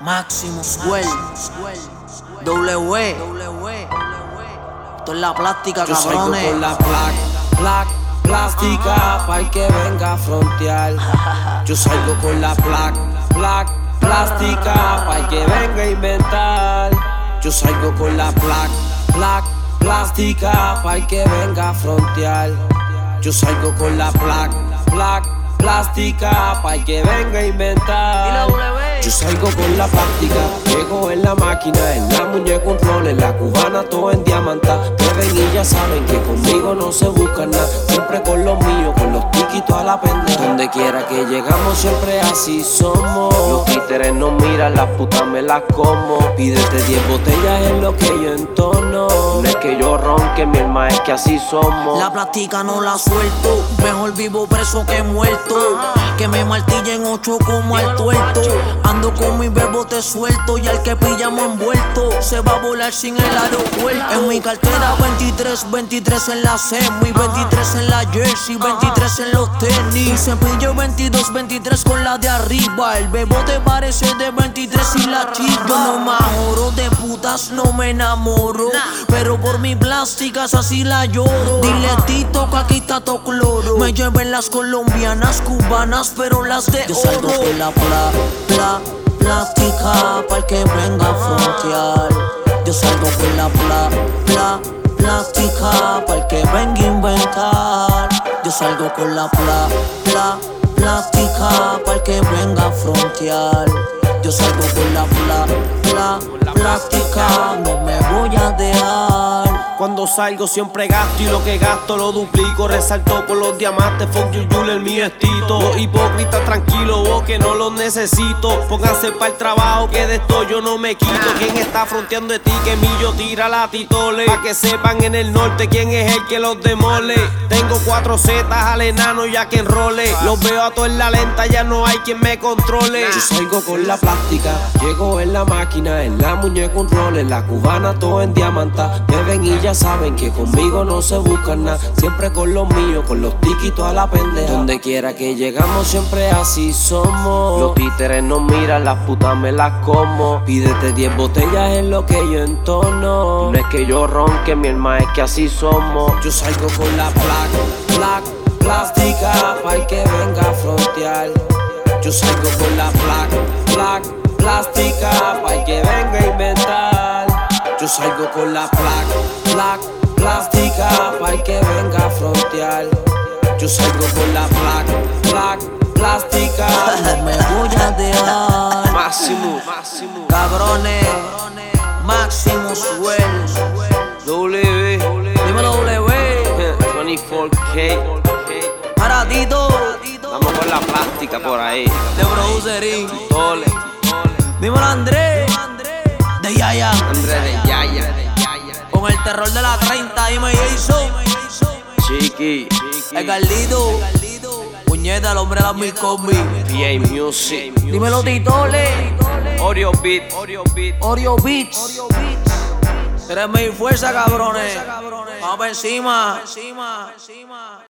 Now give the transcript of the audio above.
Máximo Swell. W. Esto es la plástica, Yo salgo cabrones. con la placa, placa, plástica, para el que venga a frontear. Yo salgo con la placa, placa, plástica, para el que venga a inventar. Yo salgo con la placa, placa, plástica, para el que venga a frontear. Yo salgo con la placa, placa, plástica, para el que venga a inventar. Yo salgo con la práctica, llego en la máquina, en la muñeca un rol, en la cubana todo en diamanta. Beben y ya saben que conmigo no se buscan nada, siempre con los míos, con los a la pendeja. Donde quiera que llegamos, siempre así somos. Los títeres no miran, las putas me las como. Pídete 10 botellas en lo que yo entono. No es que yo ronque, mi hermano, es que así somos. La plástica no la suelto. Mejor vivo preso que muerto. Que me martillen ocho como al tuerto. Ando con mi bebote suelto y al que pillamos envuelto se va a volar sin el aeropuerto. En mi cartera 23, 23 en la semi, 23 en la jersey, 23 en los tenis. Cepillo 22, 23 con la de arriba. El bebote parece de 23 y la chica. No me ahorro de putas, no me enamoro. Pero por mi plásticas así la lloro. Dile Tito que aquí está todo cloro. Me lleven las colombianas, cubanas, pero las de Yo salgo con la pla, pla, plástica para que venga a frontear. Yo salgo con la pla, pla, plástica para que venga a inventar. Yo salgo con la pla, pla, plástica para que venga a frontear. Yo salgo con la pla, pla, plástica, no me voy a dejar. Cuando salgo siempre gasto y lo que gasto lo duplico. Resalto con los diamantes, fuck you, Jule, el mío estito. Los hipócritas tranquilos, vos que no los necesito. Pónganse para el trabajo, que de esto yo no me quito. ¿Quién está fronteando de ti? Que millo tira la titole. Pa' que sepan en el norte quién es el que los demole. Tengo cuatro zetas al enano ya que enrole. Los veo a todos en la lenta, ya no hay quien me controle. Yo salgo con la plástica, llego en la máquina, en la muñeca un rol, en la cubana todo en diamanta. Beben y ya saben que conmigo no se buscan nada. Siempre con los míos, con los tiquitos a la pendeja. Donde quiera que llegamos, siempre así somos. Los títeres no miran, las putas me las como. Pídete 10 botellas en lo que yo entono. No es que yo ronque, mi hermano, es que así somos. Yo salgo con la placa, placa, plástica, para que venga a frontear. Yo salgo con la placa, placa, plástica, para que venga a inventar. Yo salgo con la placa, placa, plástica, para el que venga a frontear. Yo salgo con la placa, placa, plástica. No me voy a dejar. Máximo, máximo. Cabrones, Máximo Swell. W, Dímelo, W. 24K. Para Tito, Vamos con la plástica por ahí. de Producerín. Tole, Dímelo, Andrés. De Yaya. Andrés de Yaya. Con el terror de la 30, dime Jason. Chiqui, El Carlito. Puñeta, el hombre de las mil combi. PA Music. Dímelo, Titole. Oreo Beat, Oreo Beat. Oreo Beats. Eres mi fuerza, cabrones. Vamos pa' encima.